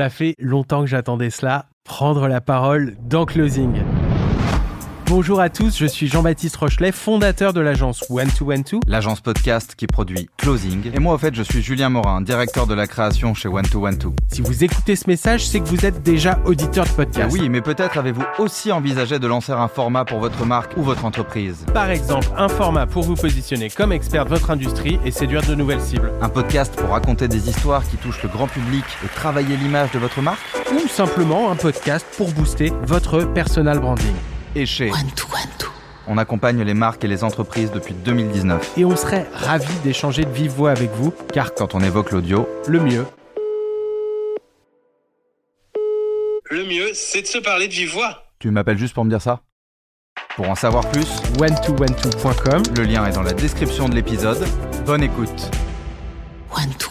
Ça fait longtemps que j'attendais cela, prendre la parole dans Closing. Bonjour à tous, je suis Jean-Baptiste Rochelet, fondateur de l'agence One to One To, l'agence podcast qui produit Closing. Et moi, en fait, je suis Julien Morin, directeur de la création chez One to One To. Si vous écoutez ce message, c'est que vous êtes déjà auditeur de podcast. Ah oui, mais peut-être avez-vous aussi envisagé de lancer un format pour votre marque ou votre entreprise. Par exemple, un format pour vous positionner comme expert de votre industrie et séduire de nouvelles cibles. Un podcast pour raconter des histoires qui touchent le grand public et travailler l'image de votre marque? Ou simplement un podcast pour booster votre personal branding et chez On accompagne les marques et les entreprises depuis 2019. Et on serait ravis d'échanger de vive voix avec vous, car quand on évoque l'audio, le mieux. Le mieux, c'est de se parler de vive voix. Tu m'appelles juste pour me dire ça? Pour en savoir plus, one one Le lien est dans la description de l'épisode. Bonne écoute. One to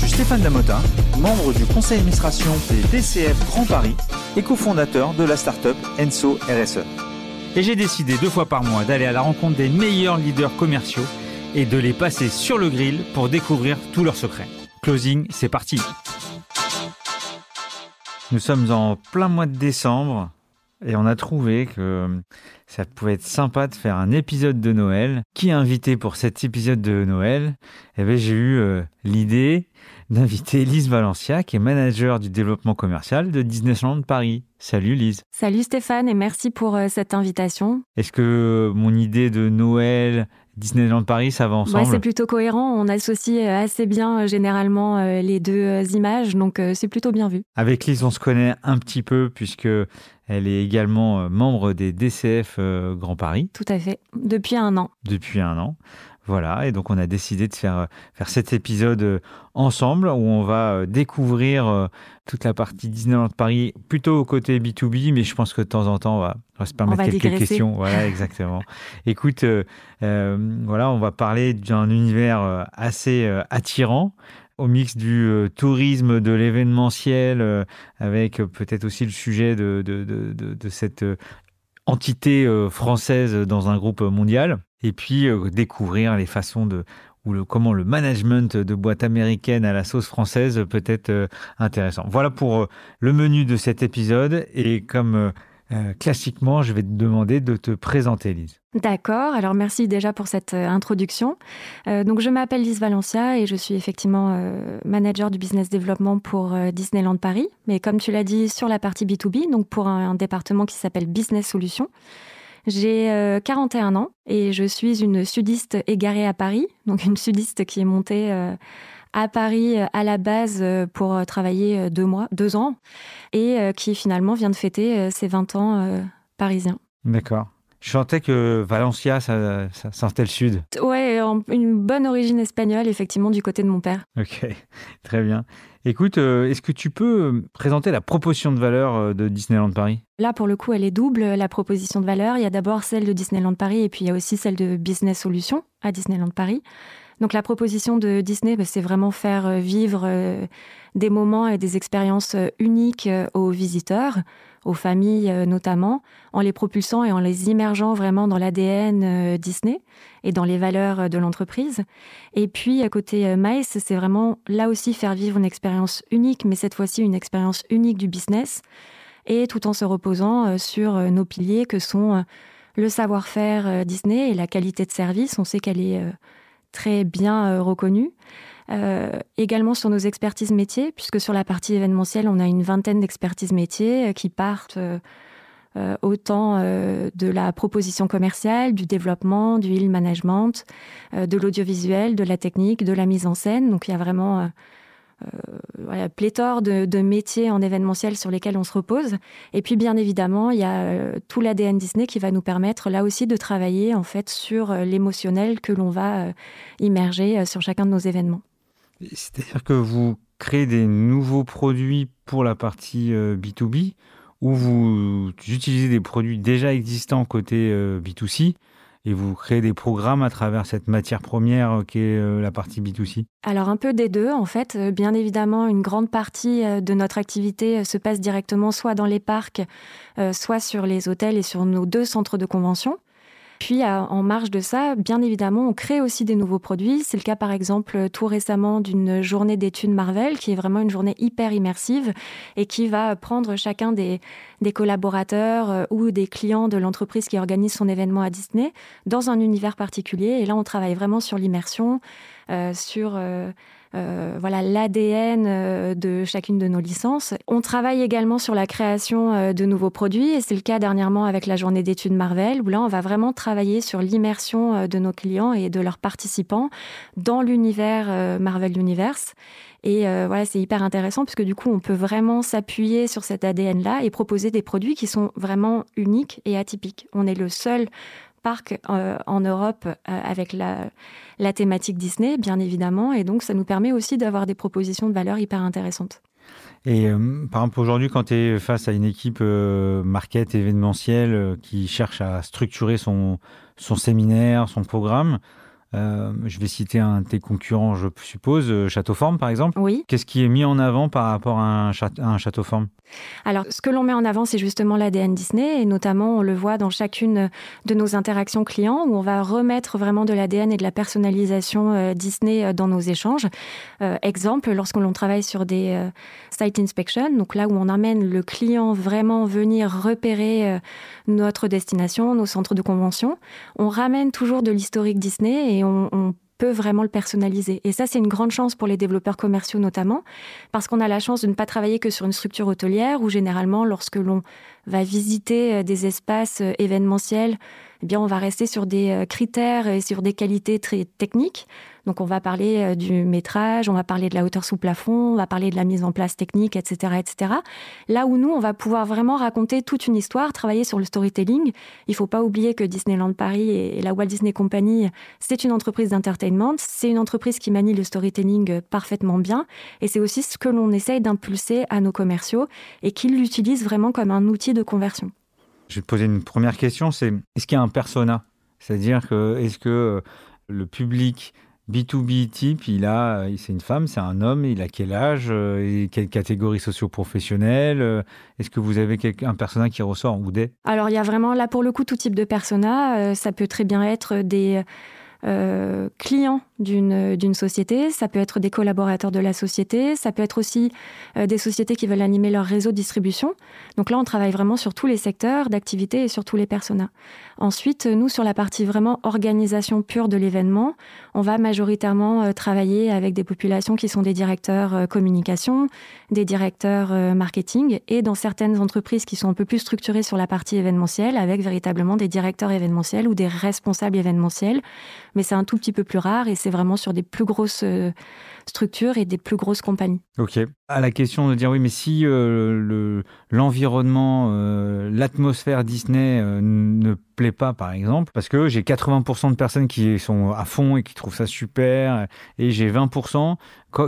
Suis Stéphane Damota, membre du conseil d'administration des DCF Grand Paris et cofondateur de la startup Enso RSE. Et j'ai décidé deux fois par mois d'aller à la rencontre des meilleurs leaders commerciaux et de les passer sur le grill pour découvrir tous leurs secrets. Closing, c'est parti. Nous sommes en plein mois de décembre et on a trouvé que ça pouvait être sympa de faire un épisode de Noël. Qui est invité pour cet épisode de Noël? Eh bien, j'ai eu euh, l'idée d'inviter Lise Valencia, qui est manager du développement commercial de Disneyland Paris. Salut Lise. Salut Stéphane et merci pour euh, cette invitation. Est-ce que mon idée de Noël, Disneyland Paris, ça va ensemble C'est plutôt cohérent. On associe euh, assez bien euh, généralement les deux images, donc c'est plutôt bien vu. Avec Lise, on se connaît un petit peu puisque elle est également membre des DCF Grand Paris. Tout à fait, depuis un an. Depuis un an. Voilà, et donc on a décidé de faire, euh, faire cet épisode euh, ensemble où on va euh, découvrir toute la partie Disneyland Paris, plutôt au côté B2B, mais je pense que de temps en temps, on va, se permettre quelques questions. Voilà, exactement. Écoute, voilà, on va parler d'un univers assez attirant au mix du tourisme, de l'événementiel, avec peut-être aussi le sujet de, de, de, de cette entité française dans un groupe mondial et puis euh, découvrir les façons de ou comment le management de boîte américaine à la sauce française peut être euh, intéressant. Voilà pour euh, le menu de cet épisode et comme classiquement, je vais te demander de te présenter, Lise. D'accord, alors merci déjà pour cette introduction. donc je m'appelle Lise Valencia et je suis effectivement manager du business développement pour Disneyland Paris, mais comme tu l'as dit, sur la partie B2B, donc pour un département qui s'appelle Business Solutions. J'ai 41 euh, ans et je suis une sudiste égarée à Paris, donc une sudiste qui est montée euh, à Paris euh, à la base pour travailler deux mois, deux ans, et qui finalement vient de fêter ses 20 ans parisiens. D'accord. Je sentais que Valencia, ça, ça sortait le sud. Ouais, une bonne origine espagnole, effectivement, du côté de mon père. Ok, très bien. Écoute, euh, est-ce que tu peux euh, présenter la proposition de valeur euh, de Disneyland Paris? Là, pour le coup, elle est double, la proposition de valeur. Il y a d'abord celle de Disneyland Paris et puis il y a aussi celle de Business Solutions à Disneyland Paris. Donc la proposition de Disney, bah, c'est vraiment faire vivre des moments et des expériences uniques aux visiteurs aux familles euh, notamment, en les propulsant et en les immergeant vraiment dans l'ADN euh, Disney et dans les valeurs euh, de l'entreprise. Et puis à côté Mice, c'est vraiment là aussi faire vivre une expérience unique, mais cette fois-ci une expérience unique du business, et tout en se reposant sur nos piliers que sont le savoir-faire Disney et la qualité de service. On sait qu'elle est très bien reconnue. Euh, également sur nos expertises métiers, puisque sur la partie événementielle, on a une vingtaine d'expertises métiers euh, qui partent euh, autant de la proposition commerciale, du développement, du hill management, de l'audiovisuel, de la technique, de la mise en scène. Donc il y a vraiment voilà, pléthore de, métiers en événementiel sur lesquels on se repose. Et puis, bien évidemment, il y a tout l'ADN Disney qui va nous permettre là aussi de travailler en fait sur l'émotionnel que l'on va immerger sur chacun de nos événements. C'est-à-dire que vous créez des nouveaux produits pour la partie B2B euh, où vous utilisez des produits déjà existants côté B2C et vous créez des programmes à travers cette matière première euh, qui est euh, la partie B2C Alors un peu des deux en fait. Euh, bien évidemment, une grande partie de notre activité se passe directement soit dans les parcs, soit sur les hôtels et sur nos deux centres de convention. Puis, en marge de ça, bien évidemment, on crée aussi des nouveaux produits. C'est le cas, par exemple, tout récemment d'une journée d'études Marvel, qui est vraiment une journée hyper immersive et qui va prendre chacun des, collaborateurs euh, ou des clients de l'entreprise qui organise son événement à Disney dans un univers particulier. Et là, on travaille vraiment sur l'immersion, euh, sur... Euh, euh, voilà l'ADN euh, de chacune de nos licences. On travaille également sur la création euh, de nouveaux produits et c'est le cas dernièrement avec la journée d'études Marvel où là on va vraiment travailler sur l'immersion de nos clients et de leurs participants dans l'univers Marvel Universe. Et voilà, c'est hyper intéressant parce que du coup, on peut vraiment s'appuyer sur cet ADN-là et proposer des produits qui sont vraiment uniques et atypiques. On est le seul parc euh, en Europe euh, avec la, thématique Disney, bien évidemment. Et donc, ça nous permet aussi d'avoir des propositions de valeur hyper intéressantes. Et euh, par exemple, aujourd'hui, quand tu es face à une équipe market événementielle qui cherche à structurer son séminaire, son programme, euh, je vais citer un de tes concurrents, je suppose, euh, Châteauforme par exemple. Oui. Qu'est-ce qui est mis en avant par rapport à un, un Châteauforme Alors, ce que l'on met en avant, c'est justement l'ADN Disney, et notamment, on le voit dans chacune de nos interactions clients, où on va remettre vraiment de l'ADN et de la personnalisation euh, Disney dans nos échanges. exemple, lorsque l'on travaille sur des site inspections, donc là où on amène le client vraiment venir repérer notre destination, nos centres de convention, on ramène toujours de l'historique Disney et on, peut vraiment le personnaliser. Et ça, c'est une grande chance pour les développeurs commerciaux notamment, parce qu'on a la chance de ne pas travailler que sur une structure hôtelière, où généralement, lorsque l'on va visiter euh, des espaces euh, événementiels, eh bien, on va rester sur des euh, critères et sur des qualités très techniques. Donc, on va parler euh, du métrage, on va parler de la hauteur sous plafond, on va parler de la mise en place technique, etc., etc. Là où nous, on va pouvoir vraiment raconter toute une histoire, travailler sur le storytelling. Il faut pas oublier que Disneyland Paris et la Walt Disney Company, c'est une entreprise d'entertainment. C'est une entreprise qui manie le storytelling parfaitement bien. Et c'est aussi ce que l'on essaye d'impulser à nos commerciaux et qu'ils l'utilisent vraiment comme un outil de conversion. Je vais te poser une première question, c'est est-ce qu'il y a un persona? C'est-à-dire que est-ce que euh, le public B2B type, il a, c'est une femme, c'est un homme, il a quel âge euh, quelle catégorie socio-professionnelle euh, Est-ce que vous avez un persona qui ressort ou des? Alors il y a vraiment là pour le coup tout type de persona. ça peut très bien être des euh, clients d'une société, ça peut être des collaborateurs de la société, ça peut être aussi euh, des sociétés qui veulent animer leur réseau de distribution. Donc là, on travaille vraiment sur tous les secteurs d'activité et sur tous les personas. Ensuite, nous, sur la partie vraiment organisation pure de l'événement, on va majoritairement euh, travailler avec des populations qui sont des directeurs communication, des directeurs marketing et dans certaines entreprises qui sont un peu plus structurées sur la partie événementielle avec véritablement des directeurs événementiels ou des responsables événementiels mais c'est un tout petit peu plus rare et c'est vraiment sur des plus grosses euh, structures et des plus grosses compagnies. Ok. À la question de dire oui, mais si euh, l'environnement, euh, l'atmosphère Disney ne plaît pas, par exemple, parce que j'ai 80% de personnes qui sont à fond et qui trouvent ça super, et j'ai 20%,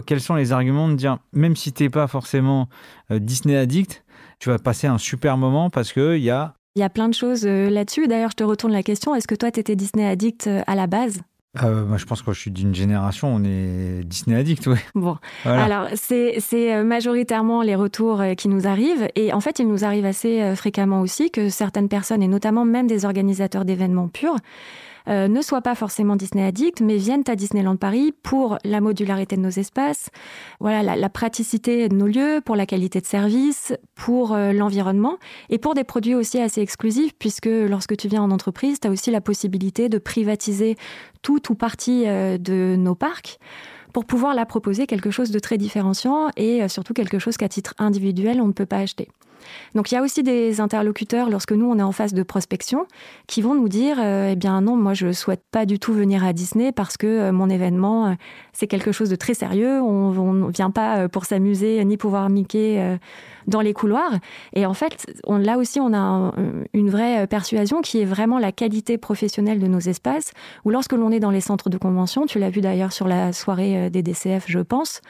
quels sont les arguments de dire, même si tu n'es pas forcément Disney addict, tu vas passer un super moment parce qu'il y a il y a plein de choses euh, là-dessus. D'ailleurs, je te retourne la question. Est-ce que toi, tu étais Disney addict euh, à la base? Euh, moi, je pense que je suis d'une génération, on est Disney addict, oui. Bon, alors c'est majoritairement les retours qui nous arrivent, et en fait, il nous arrive assez fréquemment aussi que certaines personnes, et notamment même des organisateurs d'événements purs, euh, ne soient pas forcément Disney addicts, mais viennent à Disneyland Paris pour la modularité de nos espaces, voilà, la, praticité de nos lieux, pour la qualité de service, pour euh, l'environnement et pour des produits aussi assez exclusifs, puisque lorsque tu viens en entreprise, tu as aussi la possibilité de privatiser tout ou partie euh, de nos parcs pour pouvoir la proposer quelque chose de très différenciant et surtout quelque chose qu'à titre individuel, on ne peut pas acheter. Donc il y a aussi des interlocuteurs lorsque nous on est en phase de prospection qui vont nous dire euh, eh bien non moi je souhaite pas du tout venir à Disney parce que euh, mon événement euh, c'est quelque chose de très sérieux. On, ne vient pas pour s'amuser ni pouvoir Mickey dans les couloirs. Et en fait on, là aussi on a une vraie persuasion qui est vraiment la qualité professionnelle de nos espaces où lorsque l'on est dans les centres de convention tu l'as vu d'ailleurs sur la soirée des DCF je pense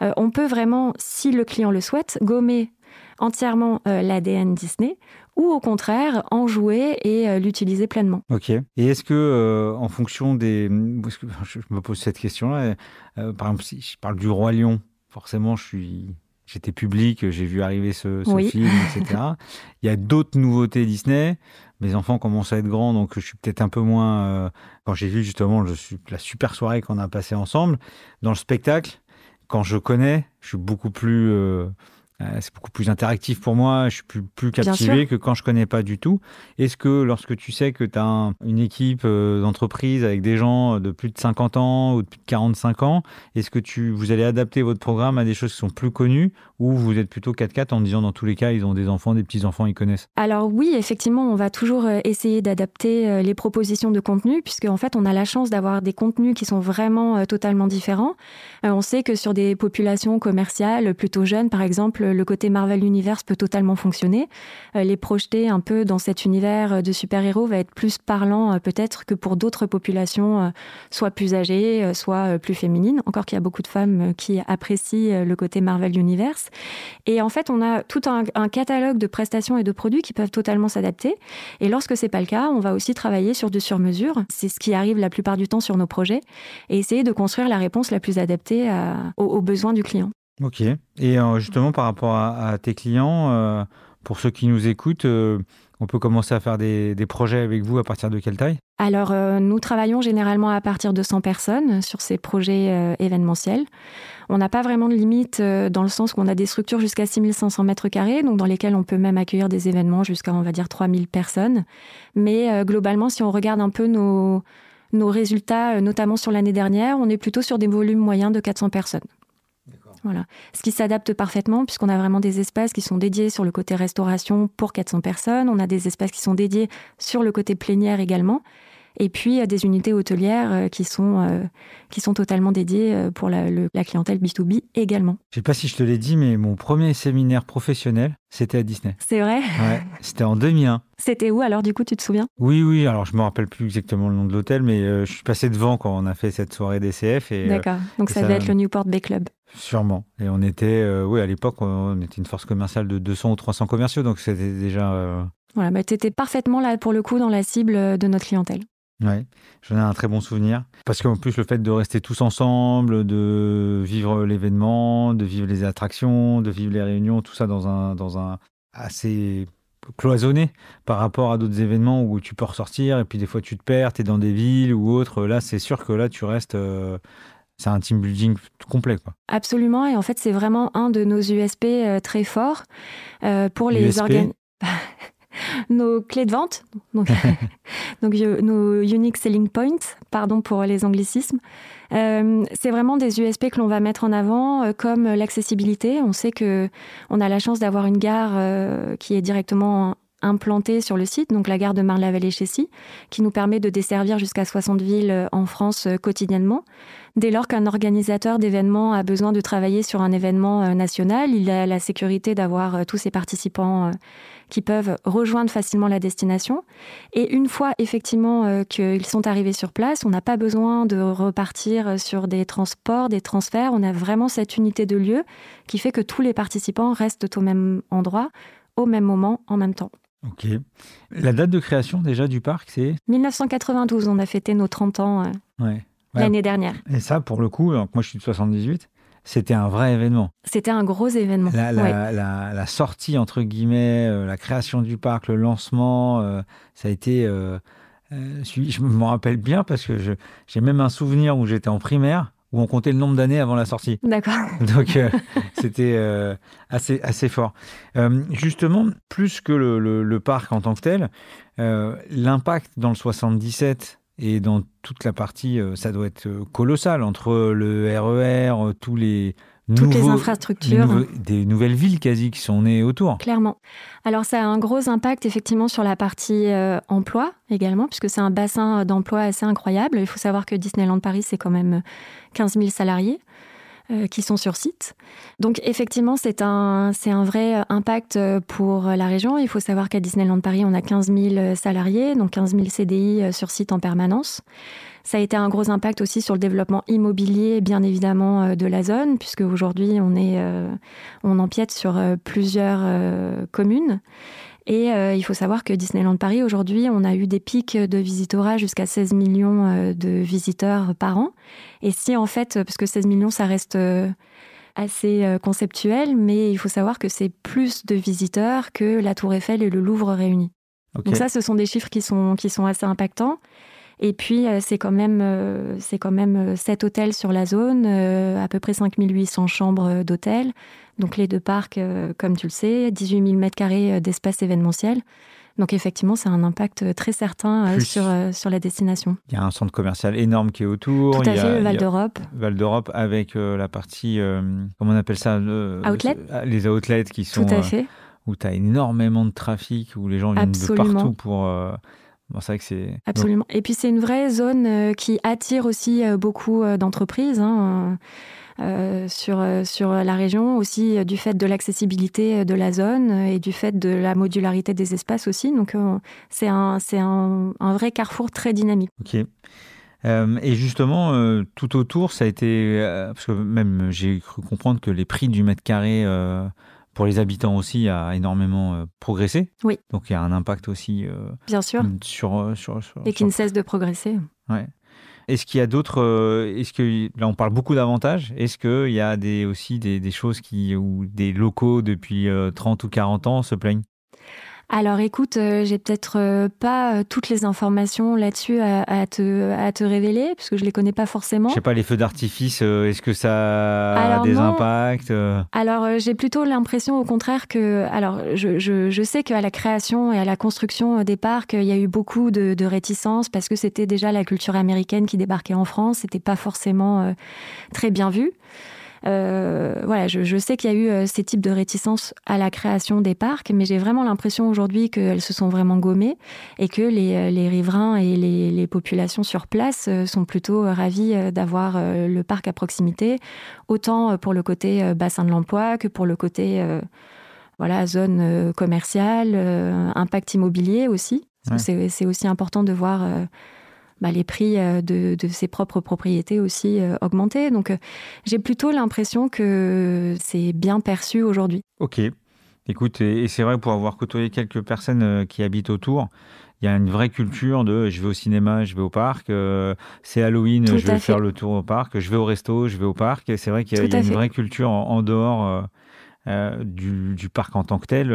on peut vraiment, si le client le souhaite, gommer entièrement l'ADN Disney ou au contraire en jouer et l'utiliser pleinement. Ok. Et est-ce que, en fonction des. Je me pose cette question-là. par exemple, si je parle du Roi Lion, forcément, je suis j'étais public, j'ai vu arriver ce, film, etc. Il y a d'autres nouveautés Disney. Mes enfants commencent à être grands, donc je suis peut-être un peu moins. Euh, quand j'ai vu justement la super soirée qu'on a passée ensemble, dans le spectacle, quand je connais, je suis beaucoup plus. Euh, euh, c'est beaucoup plus interactif pour moi, je suis plus, plus captivé que quand je connais pas du tout. Est-ce que lorsque tu sais que tu as une équipe euh, d'entreprise avec des gens de plus de 50 ans ou de plus de 45 ans, est-ce que tu, vous allez adapter votre programme à des choses qui sont plus connues ou vous êtes plutôt 4-4 en disant dans tous les cas, ils ont des enfants, des petits-enfants, ils connaissent? Alors oui, effectivement, on va toujours euh, essayer d'adapter les propositions de contenu puisque en fait, on a la chance d'avoir des contenus qui sont vraiment totalement différents. On sait que sur des populations commerciales plutôt jeunes, par exemple, le côté Marvel Universe peut totalement fonctionner. Euh, les projeter un peu dans cet univers de super-héros va être plus parlant euh, peut-être que pour d'autres populations, euh, soit plus âgées, soit plus féminines. Encore qu'il y a beaucoup de femmes qui apprécient le côté Marvel Universe. Et en fait, on a tout un, catalogue de prestations et de produits qui peuvent totalement s'adapter. Et lorsque c'est pas le cas, on va aussi travailler sur du sur-mesure. C'est ce qui arrive la plupart du temps sur nos projets et essayer de construire la réponse la plus adaptée aux besoins du client. Ok. Et euh, justement, par rapport à, tes clients, euh, pour ceux qui nous écoutent, euh, on peut commencer à faire des, projets avec vous à partir de quelle taille? Alors, nous travaillons généralement à partir de 100 personnes sur ces projets événementiels. On n'a pas vraiment de limite dans le sens qu'on a des structures jusqu'à 6500 mètres carrés, donc dans lesquelles on peut même accueillir des événements jusqu'à, on va dire, 3000 personnes. Mais globalement, si on regarde un peu nos, nos résultats, notamment sur l'année dernière, on est plutôt sur des volumes moyens de 400 personnes. Voilà. Ce qui s'adapte parfaitement puisqu'on a vraiment des espaces qui sont dédiés sur le côté restauration pour 400 personnes. On a des espaces qui sont dédiés sur le côté plénière également. Et puis des unités hôtelières euh, qui sont, euh, qui sont totalement dédiées euh, pour la, clientèle B2B également. Je ne sais pas si je te l'ai dit, mais mon premier séminaire professionnel, c'était à Disney. C'est vrai? Ouais, c'était en 2001. C'était où alors du coup, tu te souviens? Oui, oui, alors je ne me rappelle plus exactement le nom de l'hôtel, mais je suis passé devant quand on a fait cette soirée DCF. D'accord, donc ça, devait être le Newport Bay Club. Sûrement. Et on était, oui, à l'époque, on était une force commerciale de 200 ou 300 commerciaux, donc c'était déjà... Voilà, bah, tu étais parfaitement là pour le coup dans la cible de notre clientèle. Ouais, j'en ai un très bon souvenir. Parce qu'en plus, le fait de rester tous ensemble, de vivre l'événement, de vivre les attractions, de vivre les réunions, tout ça dans un, dans un assez cloisonné par rapport à d'autres événements où tu peux ressortir et puis des fois tu te perds, tu es dans des villes ou autres. Là, c'est sûr que là, tu restes. C'est un team building complet. Quoi. Absolument. Et en fait, c'est vraiment un de nos USP euh, très forts euh, pour les organes. nos clés de vente, donc, nos unique selling points, pardon pour les anglicismes. Euh, c'est vraiment des USP que l'on va mettre en avant, euh, comme l'accessibilité. On sait que on a la chance d'avoir une gare euh, qui est directement implantée sur le site, donc la gare de Marne-la-Vallée-Chessy, qui nous permet de desservir jusqu'à 60 villes en France quotidiennement. Dès lors qu'un organisateur d'événements a besoin de travailler sur un événement national, il a la sécurité d'avoir tous ses participants qui peuvent rejoindre facilement la destination. Et une fois effectivement euh, qu'ils sont arrivés sur place, on n'a pas besoin de repartir sur des transports, des transferts. On a vraiment cette unité de lieu qui fait que tous les participants restent au même endroit, au même moment, en même temps. Ok. La date de création déjà du parc, c'est? 1992. On a fêté nos 30 ans euh, l'année dernière. Et ça, pour le coup, moi je suis de 78, c'était un vrai événement. C'était un gros événement. La, sortie, entre guillemets, euh, la création du parc, le lancement, euh, ça a été Je me rappelle bien parce que j'ai même un souvenir où j'étais en primaire où on comptait le nombre d'années avant la sortie. D'accord. Donc c'était assez, assez fort. justement, plus que le, le, parc en tant que tel, l'impact dans le 77 et dans toute la partie, euh, ça doit être euh, colossal entre le RER, e euh, tous les toutes les infrastructures. des nouvelles villes quasi qui sont nées autour. Clairement. Alors ça a un gros impact effectivement sur la partie emploi également, puisque c'est un bassin d'emploi assez incroyable. Il faut savoir que Disneyland Paris, c'est quand même 15 000 salariés. qui sont sur site. Donc effectivement, c'est un, c'est un vrai impact pour la région. Il faut savoir qu'à Disneyland Paris, on a 15 000 salariés, donc 15 000 CDI sur site en permanence. Ça a été un gros impact aussi sur le développement immobilier, bien évidemment, de la zone, puisque aujourd'hui, on, est, on empiète sur plusieurs communes. Et euh, il faut savoir que Disneyland Paris, aujourd'hui, on a eu des pics de visitorat jusqu'à 16 millions euh, de visiteurs par an. Et si, en fait, parce que 16 millions, ça reste euh, assez conceptuel, mais il faut savoir que c'est plus de visiteurs que la Tour Eiffel et le Louvre réunis. Donc ça, ce sont des chiffres qui sont, qui sont assez impactants. Et puis, c'est quand même, c'est quand même 7 hôtels sur la zone, à peu près 5800 chambres d'hôtels. Donc les deux parcs, euh, comme tu le sais, 18 000 m2 d'espace événementiel. Donc effectivement, c'est un impact euh, très certain euh, sur, sur la destination. Il y a un centre commercial énorme qui est autour. Tout à fait, le Val d'Europe. Val d'Europe avec la partie, comment on appelle ça Outlet Les outlets qui sont... Tout à fait. où tu as énormément de trafic, où les gens viennent de partout pour... Bon, c'est vrai que c'est... Absolument. Et puis c'est une vraie zone qui attire aussi beaucoup d'entreprises. Hein. Euh, sur, euh, sur la région, aussi euh, du fait de l'accessibilité de la zone et du fait de la modularité des espaces aussi. Donc c'est un, un, un, vrai carrefour très dynamique. Ok. et justement, tout autour, ça a été. parce que même j'ai cru comprendre que les prix du mètre carré pour les habitants aussi a énormément progressé. Oui. Donc il y a un impact aussi. Bien sûr. Sur, sur, sur et qui ne cesse de progresser. Ouais. Est-ce qu'il y a d'autres. Euh, est-ce que là on parle beaucoup d'avantages Est-ce qu'il y a des, aussi des, des, choses qui ou des locaux depuis 30 euh, ou 40 ans se plaignent? Alors écoute, euh, j'ai peut-être euh, pas euh, toutes les informations là-dessus à, te, à te révéler, parce que je les connais pas forcément. Je sais pas, les feux d'artifice, est-ce que ça a des impacts Alors j'ai plutôt l'impression au contraire que... Alors je, je, je sais qu'à la création et à la construction des parcs, il y a eu beaucoup de, de réticences, parce que c'était déjà la culture américaine qui débarquait en France, c'était pas forcément très bien vu. Euh, voilà, je, sais qu'il y a eu euh, ces types de réticences à la création des parcs, mais j'ai vraiment l'impression aujourd'hui qu'elles se sont vraiment gommées et que les, euh, riverains et les, populations sur place sont plutôt ravis d'avoir le parc à proximité, autant pour le côté bassin de l'emploi que pour le côté voilà, zone commerciale, impact immobilier aussi. C'est aussi important de voir bah, les prix euh, de, ses propres propriétés aussi euh, augmenter. Donc euh, j'ai plutôt l'impression que c'est bien perçu aujourd'hui. Ok. Écoute, et c'est vrai pour avoir côtoyé quelques personnes qui habitent autour, il y a une vraie culture de je vais au cinéma, je vais au parc, c'est Halloween, je vais faire le tour au parc, je vais au resto, je vais au parc. C'est vrai qu'il y a, une vraie culture en, dehors du, parc en tant que tel,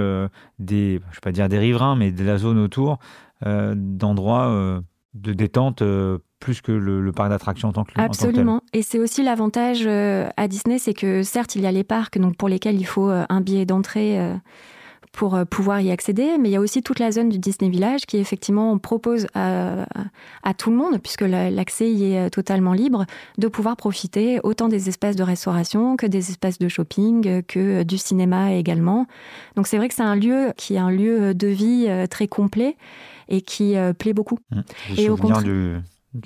des, je vais pas dire des riverains, mais de la zone autour, d'endroits de détente euh, plus que le, parc d'attractions en tant que Absolument. et c'est aussi l'avantage euh, à Disney, c'est que certes, il y a les parcs donc pour lesquels il faut euh, un billet d'entrée pour pouvoir y accéder, mais il y a aussi toute la zone du Disney Village qui effectivement propose à, tout le monde, puisque l'accès y est totalement libre, de pouvoir profiter autant des espaces de restauration que des espaces de shopping, que du cinéma également. Donc c'est vrai que c'est un lieu qui est un lieu de vie très complet et qui euh, plaît beaucoup. Mmh. Et au contraire du,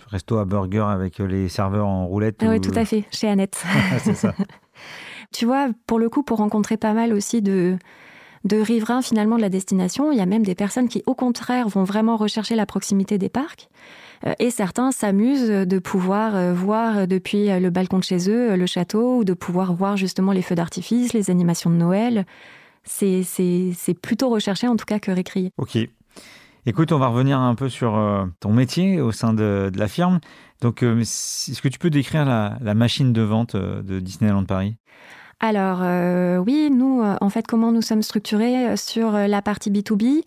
resto à burger avec euh, les serveurs en roulette. Ah oui, tout à fait, chez Annette. C'est ça. tu vois, pour le coup, pour rencontrer pas mal aussi de, de riverains finalement de la destination, il y a même des personnes qui, au contraire, vont vraiment rechercher la proximité des parcs. Euh, et certains s'amusent de pouvoir voir depuis le balcon de chez eux le château ou de pouvoir voir justement les feux d'artifice, les animations de Noël. C'est plutôt recherché en tout cas que récrié. Ok. Écoute, on va revenir un peu sur euh, ton métier au sein de, la firme. Donc, euh, est-ce que tu peux décrire la, machine de vente euh, de Disneyland Paris? Alors, oui, nous, en fait, comment nous sommes structurés sur la partie B2B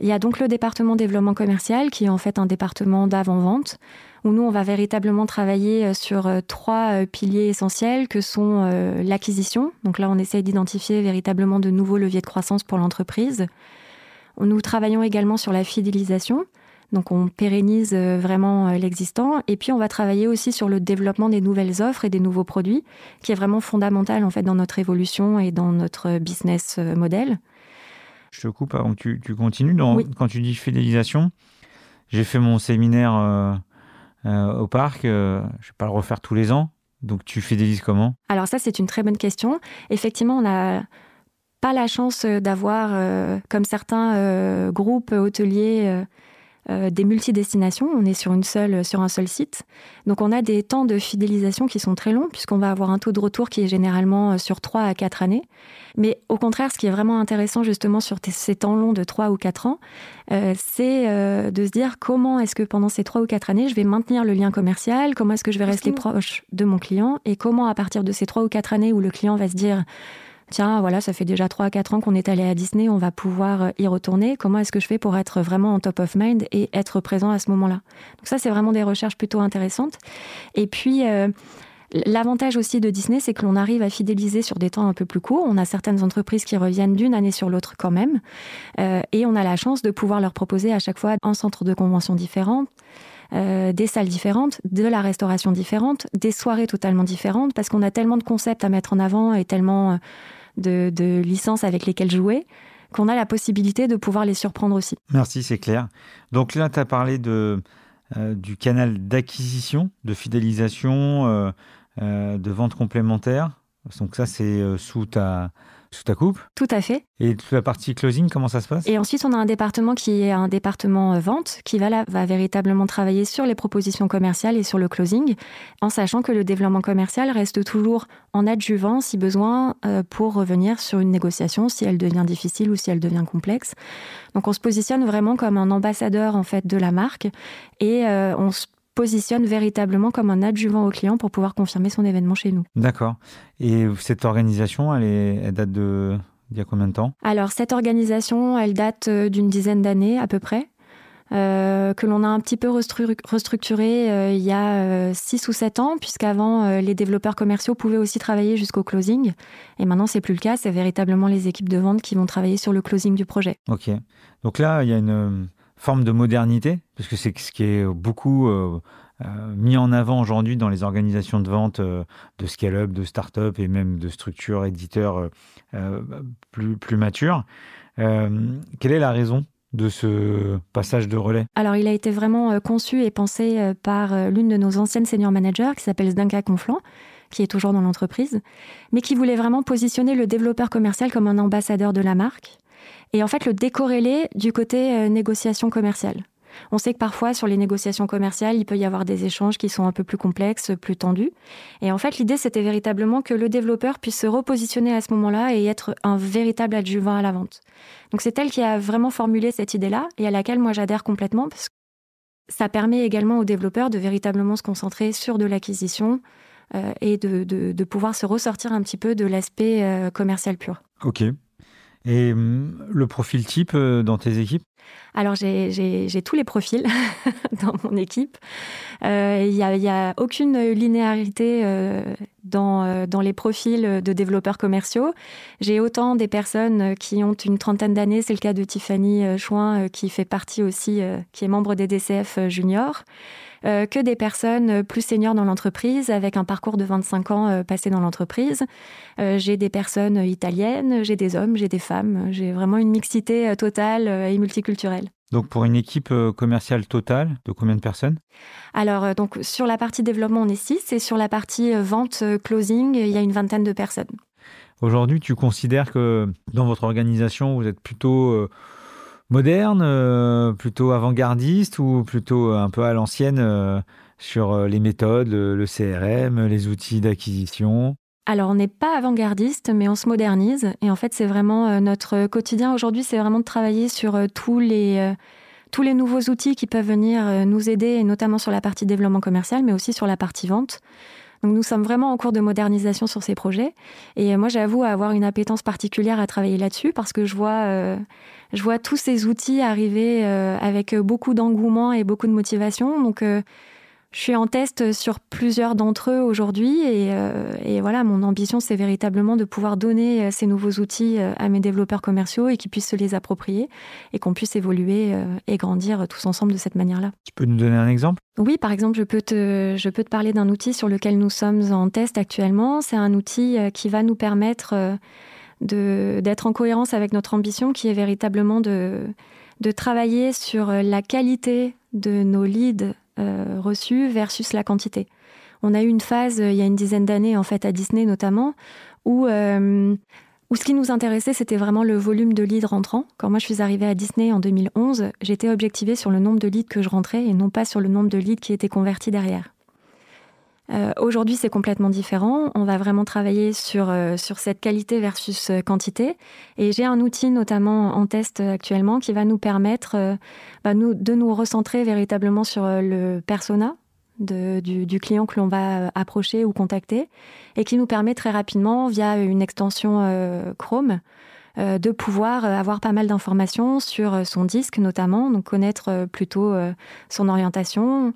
Il y a donc le département développement commercial, qui est en fait un département d'avant-vente, où nous, on va véritablement travailler sur trois piliers essentiels que sont l'acquisition. Donc là, on essaye d'identifier véritablement de nouveaux leviers de croissance pour l'entreprise nous travaillons également sur la fidélisation. Donc on pérennise euh, vraiment euh, l'existant et puis on va travailler aussi sur le développement des nouvelles offres et des nouveaux produits qui est vraiment fondamental en fait dans notre évolution et dans notre business euh, model. Je te coupe avant que tu, continues. Quand tu dis fidélisation, j'ai fait mon séminaire au parc, je ne vais pas le refaire tous les ans, Donc tu fidélises comment? Alors ça, c'est une très bonne question. Effectivement, on n'a pas la chance d'avoir, comme certains groupes hôteliers, euh, des multidestinations. On est sur, une seule, sur un seul site. Donc on a des temps de fidélisation qui sont très longs, puisqu'on va avoir un taux de retour qui est généralement euh, sur 3 à 4 années. Mais au contraire, ce qui est vraiment intéressant justement sur ces temps longs de 3 ou 4 ans, euh, c'est de se dire comment est-ce que pendant ces 3 ou 4 années, je vais maintenir le lien commercial, comment est-ce que je vais rester proche de mon client, et comment à partir de ces 3 ou 4 années où le client va se dire tiens, voilà, ça fait déjà 3 à 4 ans qu'on est allé à Disney, on va pouvoir euh, y retourner. Comment est-ce que je fais pour être vraiment en top of mind et être présent à ce moment-là? Donc ça, c'est vraiment des recherches plutôt intéressantes. Et puis, euh, L'avantage aussi de Disney, c'est que l'on arrive à fidéliser sur des temps un peu plus courts. On a certaines entreprises qui reviennent d'une année sur l'autre quand même. Euh, et on a la chance de pouvoir leur proposer à chaque fois un centre de convention différent, des salles différentes, de la restauration différente, des soirées totalement différentes, parce qu'on a tellement de concepts à mettre en avant et tellement de, licences avec lesquelles jouer, qu'on a la possibilité de pouvoir les surprendre aussi. Merci, c'est clair. Donc là, tu as parlé de, euh, du canal d'acquisition, de fidélisation, euh, euh, de vente complémentaire. Donc ça, c'est sous ta, sous ta coupe Tout à fait. Et toute la partie closing, comment ça se passe? Et ensuite, on a un département qui est un département euh, vente, qui va, là, va véritablement travailler sur les propositions commerciales et sur le closing, en sachant que le développement commercial reste toujours en adjuvant, si besoin, euh, pour revenir sur une négociation, si elle devient difficile ou si elle devient complexe. Donc, on se positionne vraiment comme un ambassadeur, en fait, de la marque, et euh, on se positionne véritablement comme un adjuvant au client pour pouvoir confirmer son événement chez nous. D'accord. Et cette organisation, elle, est, elle date de il y a combien de temps? Alors cette organisation, elle date euh, d'une dizaine d'années à peu près. Euh, que l'on a un petit peu restructuré euh, il y a 6 ou 7 ans, puisqu'avant, les développeurs commerciaux pouvaient aussi travailler jusqu'au closing. Et maintenant, c'est plus le cas, c'est véritablement les équipes de vente qui vont travailler sur le closing du projet. Ok. Donc là, il y a une, forme de modernité, parce que c'est ce qui est beaucoup euh, euh, mis en avant aujourd'hui dans les organisations de vente euh, de scale-up, de start-up et même de structures éditeurs plus, matures. quelle est la raison de ce passage de relais? Alors, il a été vraiment conçu et pensé par l'une de nos anciennes senior managers qui s'appelle Zdanka Conflant, qui est toujours dans l'entreprise, mais qui voulait vraiment positionner le développeur commercial comme un ambassadeur de la marque et en fait le décorréler du côté euh, négociation commerciale. On sait que parfois, sur les négociations commerciales, il peut y avoir des échanges qui sont un peu plus complexes, plus tendus. Et en fait, l'idée, c'était véritablement que le développeur puisse se repositionner à ce moment-là et être un véritable adjuvant à la vente. Donc, c'est elle qui a vraiment formulé cette idée-là et à laquelle moi j'adhère complètement parce que ça permet également aux développeurs de véritablement se concentrer sur de l'acquisition euh, et de, pouvoir se ressortir un petit peu de l'aspect euh, commercial pur. Ok. Et hum, le profil type euh, dans tes équipes? Alors j'ai tous les profils dans mon équipe. Euh, il n'y a, aucune linéarité euh, dans, dans, les profils de développeurs commerciaux. J'ai autant des personnes qui ont une trentaine d'années, c'est le cas de Tiffany Chouin qui fait partie aussi, qui est membre des DCF juniors. Euh, que des personnes plus seniors dans l'entreprise, avec un parcours de 25 ans euh, passé dans l'entreprise. Euh, j'ai des personnes italiennes, j'ai des hommes, j'ai des femmes. J'ai vraiment une mixité totale et multiculturelle. Donc pour une équipe commerciale totale, de combien de personnes? Alors donc sur la partie développement, on est 6 et sur la partie vente closing, il y a une vingtaine de personnes. Aujourd'hui, tu considères que dans votre organisation, vous êtes plutôt moderne, euh, plutôt avant-gardiste ou plutôt un peu à l'ancienne euh, sur euh, les méthodes, le, CRM, les outils d'acquisition? Alors, on n'est pas avant-gardiste, mais on se modernise. Et en fait, c'est vraiment notre quotidien aujourd'hui, c'est vraiment de travailler sur tous les, tous les nouveaux outils qui peuvent venir nous aider, notamment sur la partie développement commercial, mais aussi sur la partie vente. Donc nous sommes vraiment en cours de modernisation sur ces projets. Et moi, j'avoue avoir une appétence particulière à travailler là-dessus parce que je vois, euh, je vois tous ces outils arriver euh, avec beaucoup d'engouement et beaucoup de motivation. Donc euh, je suis en test sur plusieurs d'entre eux aujourd'hui euh, et, voilà, mon ambition, c'est véritablement de pouvoir donner euh, ces nouveaux outils euh, à mes développeurs commerciaux et qu'ils puissent se les approprier et qu'on puisse évoluer et grandir tous ensemble de cette manière-là. Tu peux nous donner un exemple? Oui, par exemple, je peux te, je peux te parler d'un outil sur lequel nous sommes en test actuellement. C'est un outil qui va nous permettre d'être en cohérence avec notre ambition qui est véritablement de, de travailler sur la qualité de nos leads euh, reçus versus la quantité. On a eu une phase, il y a une dizaine d'années, en fait, à Disney notamment, où, où ce qui nous intéressait, c'était vraiment le volume de leads rentrants. Quand moi je suis arrivée à Disney en 2011, j'étais objectivée sur le nombre de leads que je rentrais et non pas sur le nombre de leads qui étaient convertis derrière. Euh, aujourd'hui, c'est complètement différent. On va vraiment travailler sur, euh, sur cette qualité versus euh, quantité. Et j'ai un outil notamment en test actuellement qui va nous permettre bah, de nous recentrer véritablement sur le persona du, client que l'on va approcher ou contacter et qui nous permet très rapidement, via une extension Chrome, de pouvoir avoir pas mal d'informations sur son disque notamment, donc connaître plutôt son orientation.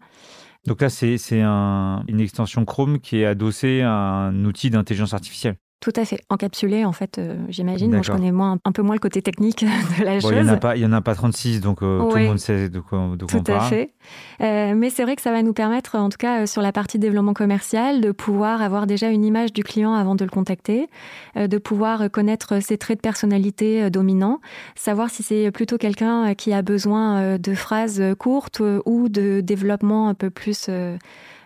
Donc là, c'est une extension Chrome qui est adossée à un outil d'intelligence artificielle. Tout à fait, encapsulé en fait, euh, j'imagine. Moi, je connais moins, un peu moins le côté technique de la chose. Il n'y en, en, a pas 36, donc euh, tout le monde sait de quoi, de quoi tout on parle. Tout à fait. Euh, mais c'est vrai que ça va nous permettre, en tout cas sur la partie développement commercial, de pouvoir avoir déjà une image du client avant de le contacter, de pouvoir connaître ses traits de personnalité dominants, savoir si c'est plutôt quelqu'un qui a besoin de phrases courtes ou de développement un peu plus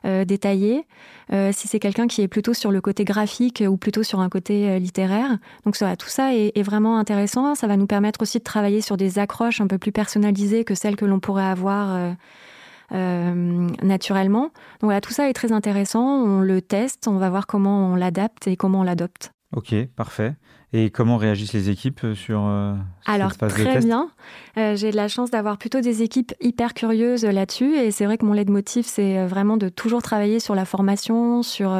détaillé, si c'est quelqu'un qui est plutôt sur le côté graphique ou plutôt sur un côté euh, littéraire. Donc ça, tout ça est, vraiment intéressant. Ça va nous permettre aussi de travailler sur des accroches un peu plus personnalisées que celles que l'on pourrait avoir naturellement. Donc voilà, tout ça est très intéressant. On le teste, on va voir comment on l'adapte et comment on l'adopte. Ok, parfait. Et comment réagissent les équipes euh, sur, euh, Alors, cette phase très de test? bien. Euh, j'ai de la chance d'avoir plutôt des équipes hyper curieuses là-dessus. Et c'est vrai que mon leitmotiv, c'est vraiment de toujours travailler sur la formation, sur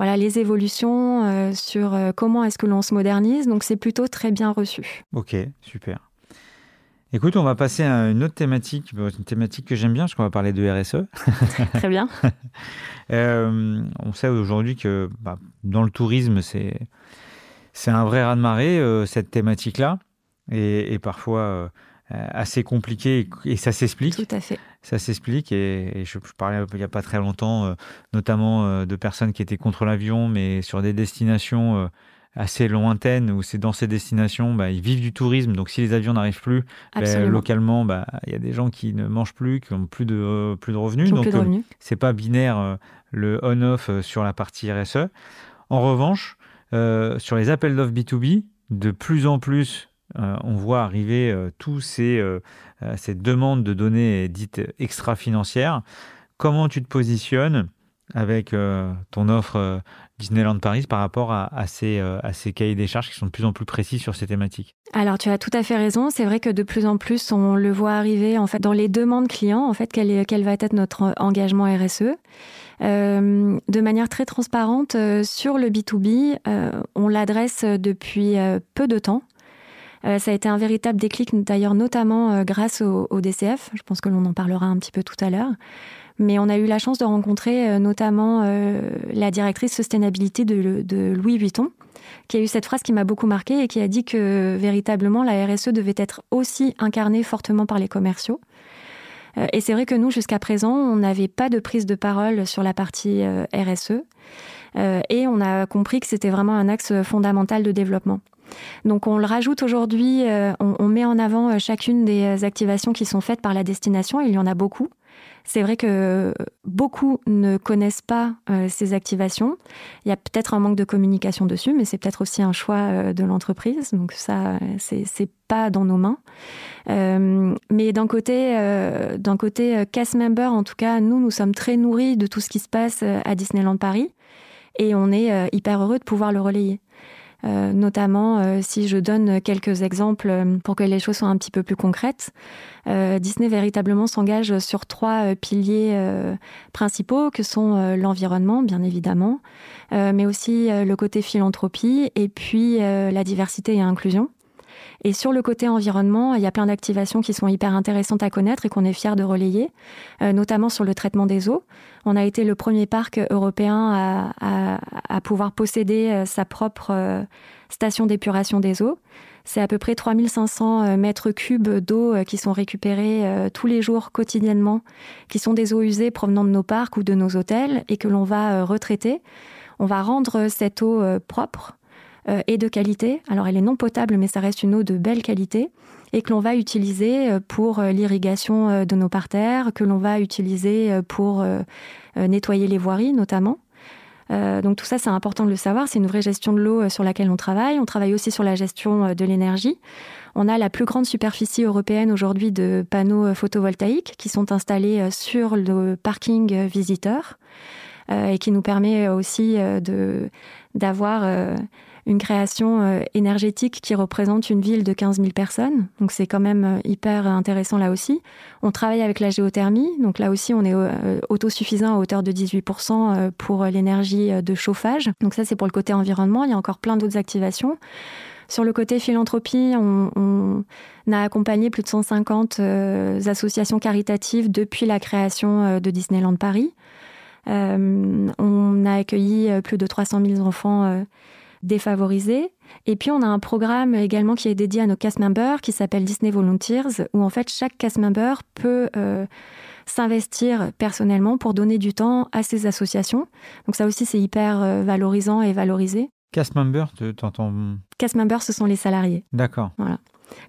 voilà, les évolutions, sur comment est-ce que l'on se modernise. Donc, c'est plutôt très bien reçu. Ok, super. Écoute, on va passer à une autre thématique, une thématique que j'aime bien, parce qu'on va parler de RSE. Très bien. on sait aujourd'hui que bah, dans le tourisme, c'est c'est un vrai raz-de-marée, euh, cette thématique-là, et, parfois euh, assez compliqué, et, ça s'explique. Tout à fait. Ça s'explique, et, je, parlais il n'y a pas très longtemps, euh, notamment de personnes qui étaient contre l'avion, mais sur des destinations assez lointaines, où c'est dans ces destinations, bah, ils vivent du tourisme, donc si les avions n'arrivent plus, bah, localement, bah, il y a des gens qui ne mangent plus, qui n'ont plus de, plus de revenus. donc, c'est pas binaire le on-off sur la partie RSE. En revanche, euh, sur les appels d'offres B2B, de plus en plus, euh, on voit arriver euh, tous ces, ces demandes de données dites extra-financières. Comment tu te positionnes avec ton offre Disneyland Paris par rapport à, ces, cahiers des charges qui sont de plus en plus précis sur ces thématiques? Alors tu as tout à fait raison, c'est vrai que de plus en plus on le voit arriver en fait dans les demandes clients en fait quel, quel va être notre engagement RSE. Euh, de manière très transparente euh, sur le B2B. Euh, on l'adresse depuis peu de temps. Ça a été un véritable déclic, d'ailleurs, notamment grâce au, DCF. Je pense que l'on en parlera un petit peu tout à l'heure. Mais on a eu la chance de rencontrer notamment la directrice sustainabilité de, de, Louis Vuitton, qui a eu cette phrase qui m'a beaucoup marquée et qui a dit que véritablement la RSE devait être aussi incarnée fortement par les commerciaux. Euh, et c'est vrai que nous, jusqu'à présent, on n'avait pas de prise de parole sur la partie euh, RSE. Euh, et on a compris que c'était vraiment un axe fondamental de développement. Donc on le rajoute aujourd'hui, on, met en avant chacune des activations qui sont faites par la destination, il y en a beaucoup. C'est vrai que beaucoup ne connaissent pas euh, ces activations. Il y a peut-être un manque de communication dessus, mais c'est peut-être aussi un choix euh, de l'entreprise. Donc ça, c'est pas dans nos mains. Euh, mais d'un côté, d'un côté cast member, en tout cas, nous, nous sommes très nourris de tout ce qui se passe à Disneyland Paris, et on est hyper heureux de pouvoir le relayer. Euh, notamment euh, si je donne quelques exemples euh, pour que les choses soient un petit peu plus concrètes. Disney véritablement s'engage sur trois piliers principaux que sont l'environnement, bien évidemment, mais aussi le côté philanthropie et puis la diversité et inclusion. Et sur le côté environnement, il y a plein d'activations qui sont hyper intéressantes à connaître et qu'on est fiers de relayer, euh, notamment sur le traitement des eaux. On a été le premier parc européen à, pouvoir posséder euh, sa propre euh, station d'épuration des eaux. C'est à peu près 3500 mètres cubes d'eau qui sont récupérés tous les jours, quotidiennement, qui sont des eaux usées provenant de nos parcs ou de nos hôtels et que l'on va retraiter. On va rendre cette eau propre et de qualité. Alors elle est non potable, mais ça reste une eau de belle qualité et que l'on va utiliser euh, pour euh, l'irrigation de nos parterres, que l'on va utiliser pour nettoyer les voiries notamment. donc tout ça, c'est important de le savoir. C'est une vraie gestion de l'eau sur laquelle on travaille. On travaille aussi sur la gestion de l'énergie. On a la plus grande superficie européenne aujourd'hui de panneaux photovoltaïques qui sont installés sur le parking visiteur et qui nous permet aussi de d'avoir une création euh, énergétique qui représente une ville de 15 000 personnes. Donc c'est quand même euh, hyper intéressant là aussi. On travaille avec la géothermie. Donc là aussi, on est euh, autosuffisant à hauteur de 18% pour l'énergie de chauffage. Donc ça, c'est pour le côté environnement. Il y a encore plein d'autres activations. Sur le côté philanthropie, on, a accompagné plus de 150 associations caritatives depuis la création de Disneyland Paris. on a accueilli plus de 300 000 enfants défavorisés. Et puis on a un programme également qui est dédié à nos cast members qui s'appelle Disney Volunteers, où en fait chaque cast member peut euh, s'investir personnellement pour donner du temps à ces associations. Donc ça aussi c'est hyper euh, valorisant et valorisé. Cast member, tu t'entends? Cast members, ce sont les salariés. D'accord. Voilà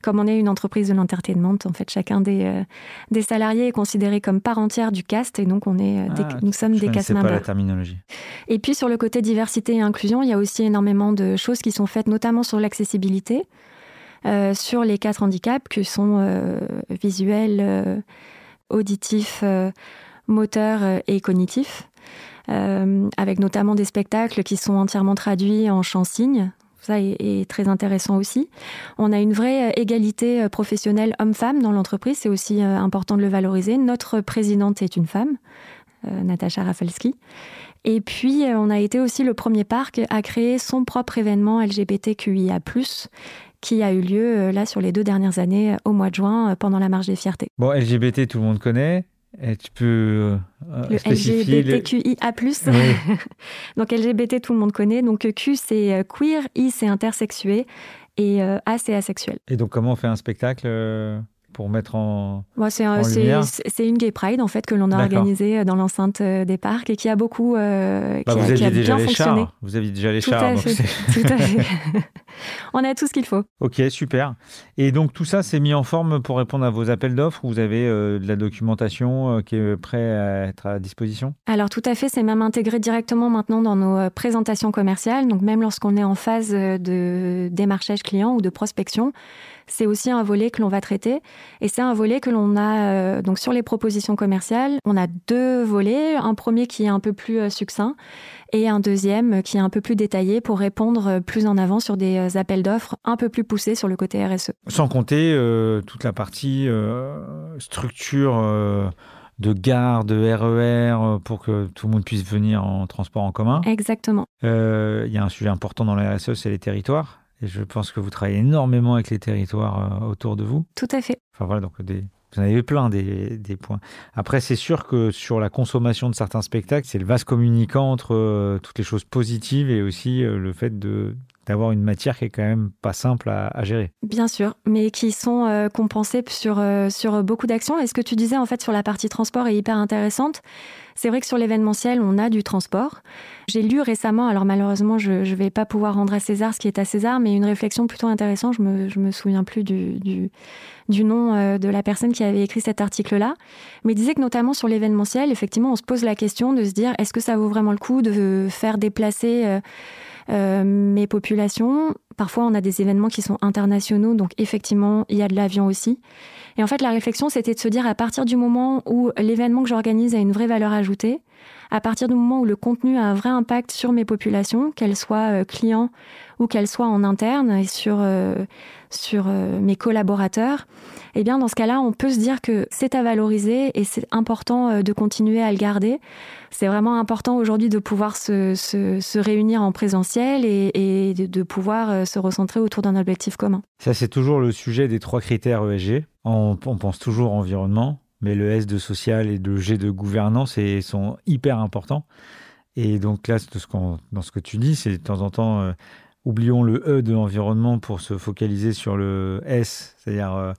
comme on est une entreprise de l'entertainment, en fait, chacun des, euh, des salariés est considéré comme part entière du cast et donc on est, euh, ah, nous sommes des cast members. pas la terminologie. Et puis sur le côté diversité et inclusion, il y a aussi énormément de choses qui sont faites, notamment sur l'accessibilité, euh, sur les quatre handicaps qui sont visuels, auditifs, moteurs et cognitifs. avec notamment des spectacles qui sont entièrement traduits en chant-signe, ça est, très intéressant aussi. On a une vraie euh, égalité euh, professionnelle homme-femme dans l'entreprise. C'est aussi euh, important de le valoriser. Notre présidente est une femme, Natacha Rafalski. Et puis, on a été aussi le premier parc à créer son propre événement LGBTQIA+, qui a eu lieu là sur les deux dernières années au mois de juin pendant la marche des fiertés. Bon, LGBT, tout le monde connaît. Et tu peux euh, le LGBTQIA+. donc LGBT, tout le monde connaît. Donc Q, c'est euh, queer, I, c'est intersexué et euh, A, c'est asexuel. Et donc comment on fait un spectacle pour mettre en, c'est, une Gay Pride en fait que l'on a organisée euh, dans l'enceinte euh, des parcs et qui a beaucoup euh, bah, qui, vous a, déjà bien les fonctionné. Chars. Vous aviez déjà les tout chars. À fait. tout à fait. On a tout ce qu'il faut. Ok, super. Et donc tout ça, c'est mis en forme pour répondre à vos appels d'offres. Vous avez de la documentation qui est prête à être à disposition? Alors tout à fait, c'est même intégré directement maintenant dans nos présentations commerciales. Donc même lorsqu'on est en phase de démarchage client ou de prospection, c'est aussi un volet que l'on va traiter. Et c'est un volet que l'on a euh, donc sur les propositions commerciales. On a deux volets, un premier qui est un peu plus euh, succinct et un deuxième qui est un peu plus détaillé pour répondre euh, plus en avant sur des appels d'offres un peu plus poussés sur le côté RSE. Sans compter toute la partie structure de gare, de RER, pour que tout le monde puisse venir en transport en commun. Exactement. Il y a un sujet important dans la RSE, c'est les territoires. Et je pense que vous travaillez énormément avec les territoires euh, autour de vous. Tout à fait. Enfin voilà, donc des, vous en avez plein des, des points. Après, c'est sûr que sur la consommation de certains spectacles, c'est le vase communicant entre euh, toutes les choses positives et aussi euh, le fait de d'avoir une matière qui est quand même pas simple à, gérer. Bien sûr, mais qui sont compensées sur, sur beaucoup d'actions. Et ce que tu disais en fait sur la partie transport est hyper intéressante. C'est vrai que sur l'événementiel, on a du transport. J'ai lu récemment, alors malheureusement, je ne vais pas pouvoir rendre à César ce qui est à César, mais une réflexion plutôt intéressante, je me, je me souviens plus du, du, nom euh, de la personne qui avait écrit cet article-là, mais il disait que notamment sur l'événementiel, effectivement, on se pose la question de se dire, est-ce que ça vaut vraiment le coup de faire déplacer... Euh, mes populations. Parfois, on a des événements qui sont internationaux, donc effectivement, il y a de l'avion aussi. Et en fait, la réflexion, c'était de se dire à partir du moment où l'événement que j'organise a une vraie valeur ajoutée, à partir du moment où le contenu a un vrai impact sur mes populations, qu'elles soient euh, clients ou qu'elles soient en interne et sur, euh, sur euh, mes collaborateurs, eh bien dans ce cas-là, on peut se dire que c'est à valoriser et c'est important de continuer à le garder. C'est vraiment important aujourd'hui de pouvoir se, se, réunir en présentiel et, de, pouvoir se recentrer autour d'un objectif commun. Ça, c'est toujours le sujet des trois critères ESG. On, pense toujours environnement, mais le S de social et le G de gouvernance sont hyper importants. Et donc là, ce dans ce que tu dis, c'est de temps en temps, euh, oublions le E de l'environnement pour se focaliser sur le S, c'est-à-dire euh,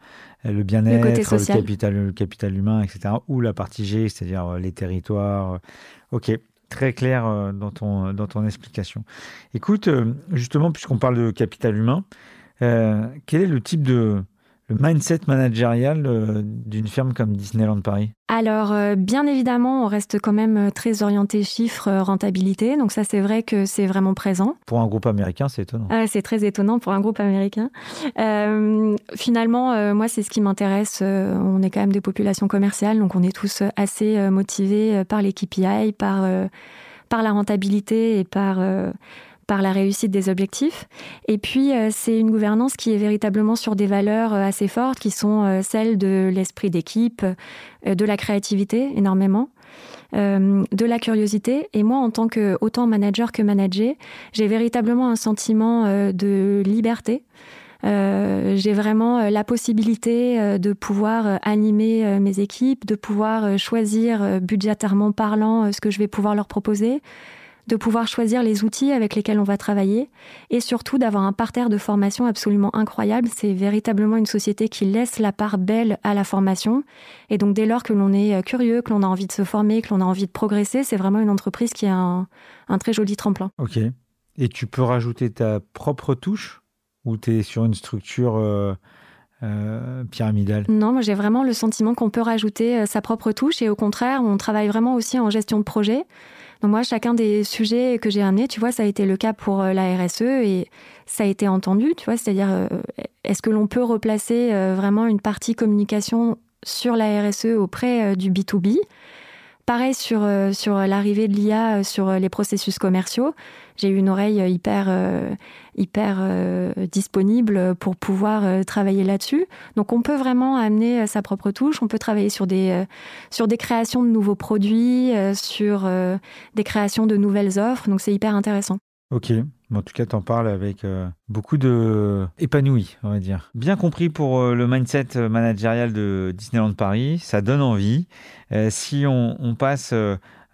le bien-être, le, capital, le capital humain, etc. Ou la partie G, c'est-à-dire euh, les territoires. Ok, très clair dans ton, dans ton explication. Écoute, justement, puisqu'on parle de capital humain, quel est le type de, le mindset managérial euh, d'une firme comme Disneyland Paris Alors, euh, bien évidemment, on reste quand même euh, très orienté chiffres, rentabilité. Donc ça, c'est vrai que c'est vraiment présent. Pour un groupe américain, c'est étonnant. Ah, c'est très étonnant pour un groupe américain. finalement, moi, c'est ce qui m'intéresse. on est quand même des populations commerciales, donc on est tous assez motivés par les KPI, par, par la rentabilité et par par la réussite des objectifs. Et puis, euh, c'est une gouvernance qui est véritablement sur des valeurs euh, assez fortes, qui sont euh, celles de l'esprit d'équipe, de la créativité énormément. de la curiosité. Et moi, en tant que autant manager que manager, j'ai véritablement un sentiment de liberté. j'ai vraiment la possibilité de pouvoir animer mes équipes, de pouvoir choisir budgétairement parlant ce que je vais pouvoir leur proposer, de pouvoir choisir les outils avec lesquels on va travailler et surtout d'avoir un parterre de formation absolument incroyable. C'est véritablement une société qui laisse la part belle à la formation. Et donc dès lors que l'on est euh, curieux, que l'on a envie de se former, que l'on a envie de progresser, c'est vraiment une entreprise qui a un, très joli tremplin. Ok. Et tu peux rajouter ta propre touche ou tu es sur une structure... Euh, euh, pyramidale Non, moi j'ai vraiment le sentiment qu'on peut rajouter sa propre touche et au contraire, on travaille vraiment aussi en gestion de projet. Donc moi, chacun des sujets que j'ai amenés, tu vois, ça a été le cas pour euh, la RSE et ça a été entendu, tu vois, c'est-à-dire euh, est-ce que l'on peut replacer euh, vraiment une partie communication sur la RSE auprès du B2B Pareil sur, sur l'arrivée de l'IA sur les processus commerciaux. J'ai eu une oreille hyper, hyper disponible pour pouvoir travailler là-dessus. Donc on peut vraiment amener sa propre touche. On peut travailler sur des, sur des créations de nouveaux produits, sur des créations de nouvelles offres. Donc c'est hyper intéressant. Ok. En tout cas, tu en parles avec beaucoup de épanoui, on va dire. Bien compris pour le mindset managérial de Disneyland Paris, ça donne envie. si on, passe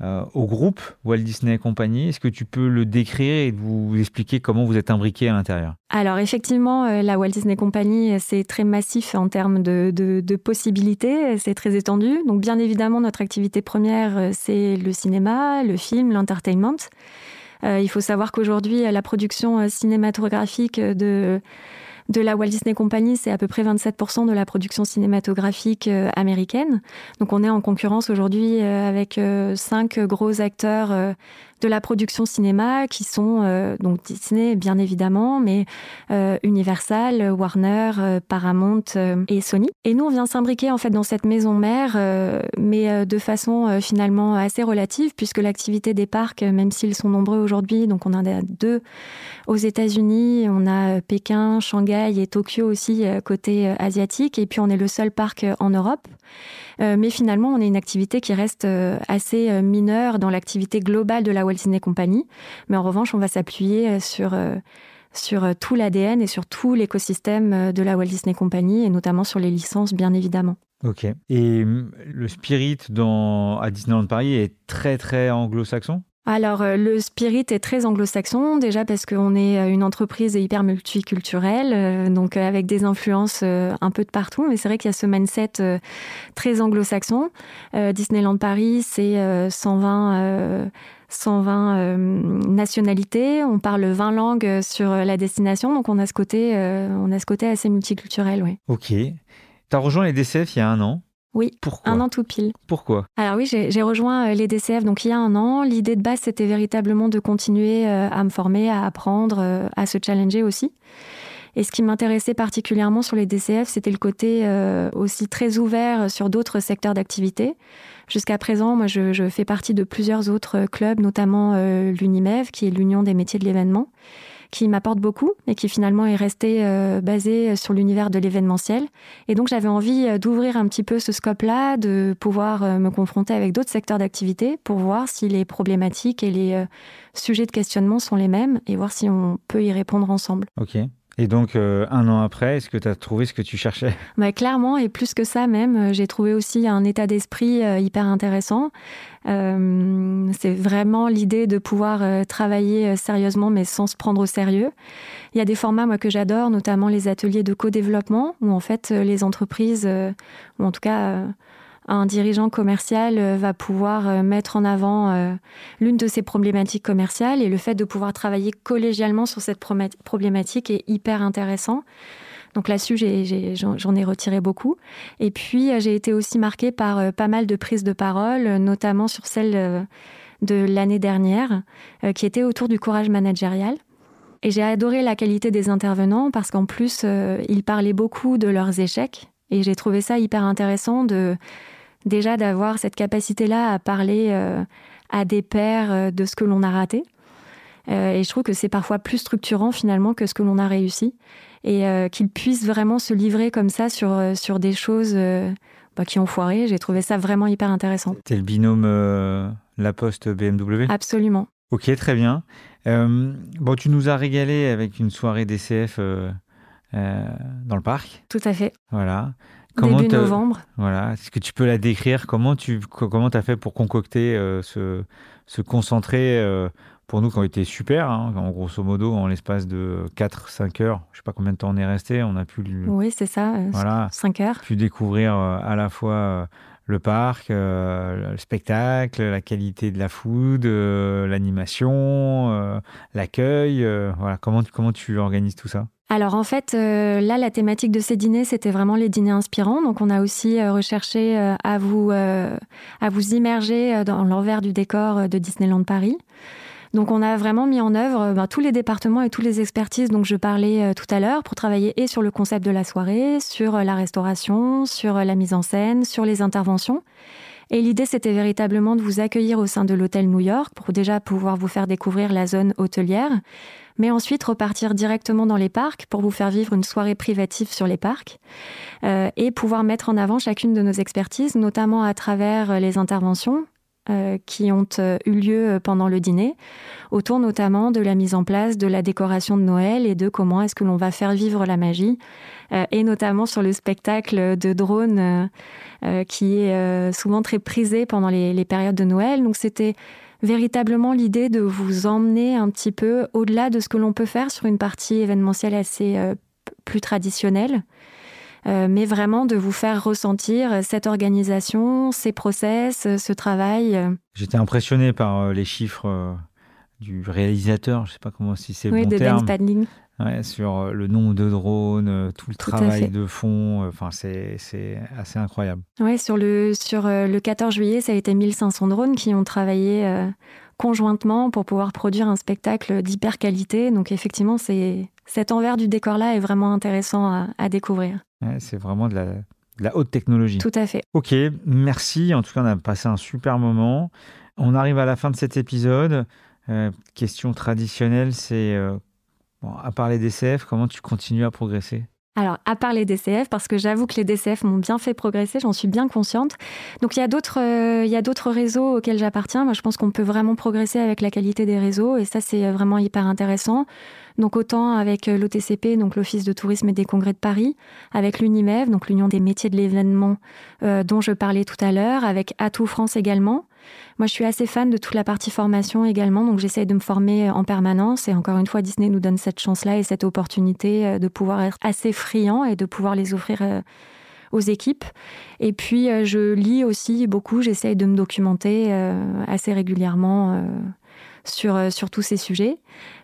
euh, au groupe Walt Disney Company. Est-ce que tu peux le décrire et vous expliquer comment vous êtes imbriqué à l'intérieur? Alors effectivement, euh, la Walt Disney Company, c'est très massif en termes de, possibilités, c'est très étendu. Donc bien évidemment, notre activité première, euh, c'est le cinéma, le film, l'entertainment. Il faut savoir qu'aujourd'hui, la production cinématographique de de la Walt Disney Company, c'est à peu près 27% de la production cinématographique euh, américaine. Donc on est en concurrence aujourd'hui euh, avec euh, cinq gros acteurs de la production cinéma qui sont euh, donc Disney bien évidemment, mais euh, Universal, Warner, euh, Paramount et Sony. Et nous on vient s'imbriquer en fait dans cette maison mère, mais de façon finalement assez relative puisque l'activité des parcs, même s'ils sont nombreux aujourd'hui, donc on en a deux aux États-Unis, on a Pékin, Shanghai et Tokyo aussi côté asiatique, et puis on est le seul parc en Europe. Euh, mais finalement, on est une activité qui reste euh, assez euh, mineure dans l'activité globale de la Walt Disney Company. Mais en revanche, on va s'appuyer sur sur tout l'ADN et sur tout l'écosystème de la Walt Disney Company et notamment sur les licences, bien évidemment. Ok. Et hum, le spirit dans, à Disneyland Paris est très très anglo-saxon? Alors, euh, le spirit est très anglo-saxon, déjà parce qu'on est euh, une entreprise hyper multiculturelle, euh, donc avec des influences un peu de partout, mais c'est vrai qu'il y a ce mindset très anglo-saxon. Disneyland Paris, c'est 120... 120 nationalités, on parle 20 langues sur la destination, donc on a ce côté, on a ce côté assez multiculturel, oui. Ok. Tu as rejoint les DCF il y a un an. Oui, Pourquoi un an tout pile. Pourquoi? Alors oui, j'ai rejoint euh, les DCF donc il y a un an. L'idée de base, c'était véritablement de continuer euh, à me former, à apprendre, euh, à se challenger aussi. Et ce qui m'intéressait particulièrement sur les DCF, c'était le côté aussi très ouvert sur d'autres secteurs d'activité. Jusqu'à présent, moi, je, je, fais partie de plusieurs autres clubs, notamment l'UNIMEV, qui est l'Union des métiers de l'événement qui m'apporte beaucoup et qui finalement est resté euh, basé sur l'univers de l'événementiel. Et donc j'avais envie euh, d'ouvrir un petit peu ce scope-là, de pouvoir euh, me confronter avec d'autres secteurs d'activité pour voir si les problématiques et les sujets de questionnement sont les mêmes et voir si on peut y répondre ensemble. Ok. Et donc, un an après, est-ce que tu as trouvé ce que tu cherchais? Bah, Clairement, et plus que ça même, j'ai trouvé aussi un état d'esprit hyper intéressant. Euh, c'est vraiment l'idée de pouvoir euh, travailler euh, sérieusement mais sans se prendre au sérieux. Il y a des formats moi que j'adore, notamment les ateliers de co-développement où en fait les entreprises, ou en tout cas un dirigeant commercial va pouvoir mettre en avant l'une de ses problématiques commerciales et le fait de pouvoir travailler collégialement sur cette problématique est hyper intéressant. Donc là-dessus, j'en ai, retiré beaucoup. Et puis, j'ai été aussi marquée par pas mal de prises de parole, notamment sur celle de l'année dernière, qui était autour du courage managérial. Et j'ai adoré la qualité des intervenants parce qu'en plus, euh, ils parlaient beaucoup de leurs échecs. Et j'ai trouvé ça hyper intéressant de déjà d'avoir cette capacité-là à parler euh, à des pairs euh, de ce que l'on a raté. et je trouve que c'est parfois plus structurant finalement que ce que l'on a réussi. Et qu'ils puissent vraiment se livrer comme ça sur, sur des choses bah, qui ont foiré. J'ai trouvé ça vraiment hyper intéressant. C'était le binôme La Poste BMW Absolument. Ok, très bien. Euh, bon, tu nous as régalé avec une soirée DCF euh, euh, dans le parc. Tout à fait. Voilà. Comment Début novembre. Voilà. Est-ce que tu peux la décrire? Comment tu comment as fait pour concocter ce, ce concentré pour nous, quand on était super, hein, en grosso modo, en l'espace de 4-5 heures, je sais pas combien de temps on est resté, on a pu... Oui, c'est ça, voilà, 5 heures. pu découvrir à la fois le parc, euh, le spectacle, la qualité de la food, euh, l'animation, euh, l'accueil. voilà, comment, comment tu organises tout ça? Alors en fait, là, la thématique de ces dîners, c'était vraiment les dîners inspirants. Donc on a aussi recherché à, vous, à vous immerger dans l'envers du décor de Disneyland Paris. Donc on a vraiment mis en œuvre ben, tous les départements et toutes les expertises dont je parlais euh, tout à l'heure pour travailler et sur le concept de la soirée, sur euh, la restauration, sur euh, la mise en scène, sur les interventions. Et l'idée, c'était véritablement de vous accueillir au sein de l'hôtel New York pour déjà pouvoir vous faire découvrir la zone hôtelière, mais ensuite repartir directement dans les parcs pour vous faire vivre une soirée privative sur les parcs et pouvoir mettre en avant chacune de nos expertises, notamment à travers les interventions, euh, qui ont euh, eu lieu euh, pendant le dîner, autour notamment de la mise en place de la décoration de Noël et de comment est-ce que l'on va faire vivre la magie, et notamment sur le spectacle de drone qui est souvent très prisé pendant les, les périodes de Noël. Donc c'était véritablement l'idée de vous emmener un petit peu au-delà de ce que l'on peut faire sur une partie événementielle assez plus traditionnelle. Euh, mais vraiment de vous faire ressentir cette organisation, ces process, ce travail. J'étais impressionné par euh, les chiffres euh, du réalisateur, je ne sais pas comment si c'est le bon de terme. Ben ouais, sur le nombre de drones, tout le travail de fond, enfin c'est assez incroyable. Oui, sur le sur le 14 juillet, ça a été 1500 drones qui ont travaillé conjointement pour pouvoir produire un spectacle d'hyper qualité. Donc effectivement, c'est cet envers du décor-là est vraiment intéressant à découvrir c'est vraiment de la, haute technologie. Tout à fait. Ok, merci. En tout cas, on a passé un super moment. On arrive à la fin de cet épisode. Euh, question traditionnelle, c'est euh, à part les DCF, comment tu continues à progresser? Alors, à part les DCF, parce que j'avoue que les DCF m'ont bien fait progresser, j'en suis bien consciente. Donc, il y a d'autres, euh, il y a d'autres réseaux auxquels j'appartiens. Moi, je pense qu'on peut vraiment progresser avec la qualité des réseaux, et ça, c'est vraiment hyper intéressant. Donc autant avec euh, l'OTCP, donc l'Office de tourisme et des congrès de Paris, avec l'UNIMEV, donc l'Union des métiers de l'événement euh, dont je parlais tout à l'heure, avec Atout France également. Moi, je suis assez fan de toute la partie formation également, donc j'essaye de me former en permanence. Et encore une fois, Disney nous donne cette chance-là et cette opportunité euh, de pouvoir être assez friand et de pouvoir les offrir aux équipes. Et puis, je lis aussi beaucoup, j'essaye de me documenter assez régulièrement sur, euh, sur tous ces sujets.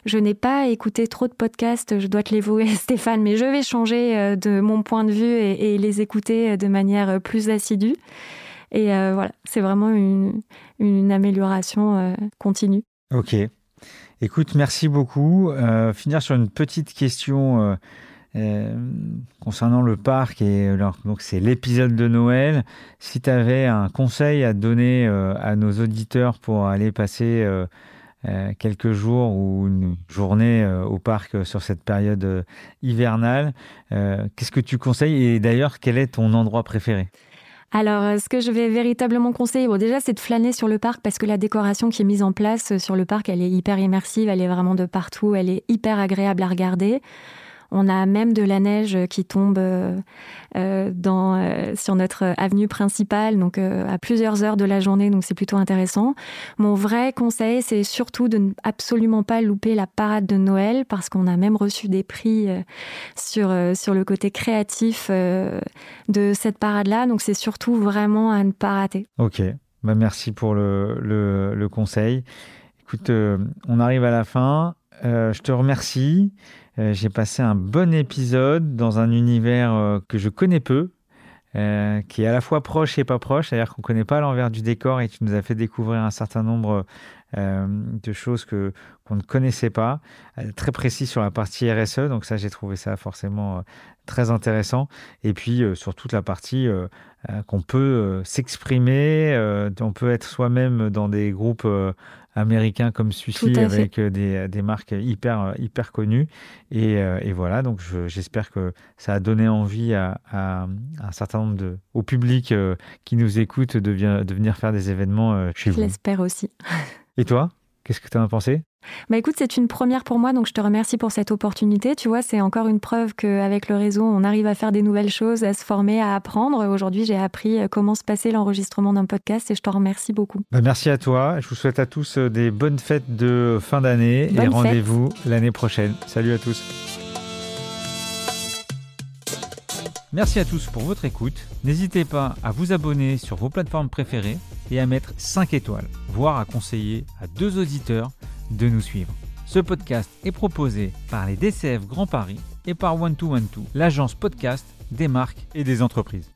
Je n'ai pas écouté trop de podcasts, je dois te l'avouer Stéphane, mais je vais changer euh, de mon point de vue et, les écouter euh, de manière plus assidue. Et voilà, c'est vraiment une, amélioration continue. Ok. Écoute, merci beaucoup. finir sur une petite question concernant le parc et donc c'est l'épisode de Noël. Si tu avais un conseil à donner à nos auditeurs pour aller passer euh, quelques jours ou une journée euh, au parc euh, sur cette période hivernale. Qu'est-ce que tu conseilles? Et d'ailleurs quel est ton endroit préféré? Alors, ce que je vais véritablement conseiller, bon, déjà, c'est de flâner sur le parc parce que la décoration qui est mise en place sur le parc, elle est hyper immersive, elle est vraiment de partout, elle est hyper agréable à regarder. On a même de la neige qui tombe dans, sur notre avenue principale, donc à plusieurs heures de la journée, donc c'est plutôt intéressant. Mon vrai conseil, c'est surtout de ne absolument pas louper la parade de Noël, parce qu'on a même reçu des prix sur, sur le côté créatif de cette parade-là. Donc c'est surtout vraiment à ne pas rater. Ok, bah, merci pour le, le, conseil. Écoute, euh, on arrive à la fin. Euh, je te remercie. Euh, j'ai passé un bon épisode dans un univers que je connais peu, qui est à la fois proche et pas proche, c'est-à-dire qu'on ne connaît pas l'envers du décor et tu nous as fait découvrir un certain nombre de choses que qu'on ne connaissait pas, très précis sur la partie RSE, donc ça j'ai trouvé ça forcément très intéressant, et puis sur toute la partie qu'on peut s'exprimer, on peut être soi-même dans des groupes américains comme celui-ci avec des, des, marques hyper, hyper connues. Et, et voilà, donc j'espère que ça a donné envie à, à, un certain nombre de, au public qui nous écoute de, de venir faire des événements chez vous. Je l'espère aussi. Et toi, qu'est-ce que tu en as pensé? Bah écoute, c'est une première pour moi, donc je te remercie pour cette opportunité. Tu vois, c'est encore une preuve qu'avec le réseau, on arrive à faire des nouvelles choses, à se former, à apprendre. Aujourd'hui, j'ai appris euh, comment se passait l'enregistrement d'un podcast et je te remercie beaucoup. Bah merci à toi. Je vous souhaite à tous euh, des bonnes fêtes de fin d'année et rendez-vous l'année prochaine. Salut à tous. Merci à tous pour votre écoute. N'hésitez pas à vous abonner sur vos plateformes préférées et à mettre 5 étoiles, voire à conseiller à deux auditeurs de nous suivre. Ce podcast est proposé par les DCF Grand Paris et par One 2 One l'agence podcast des marques et des entreprises.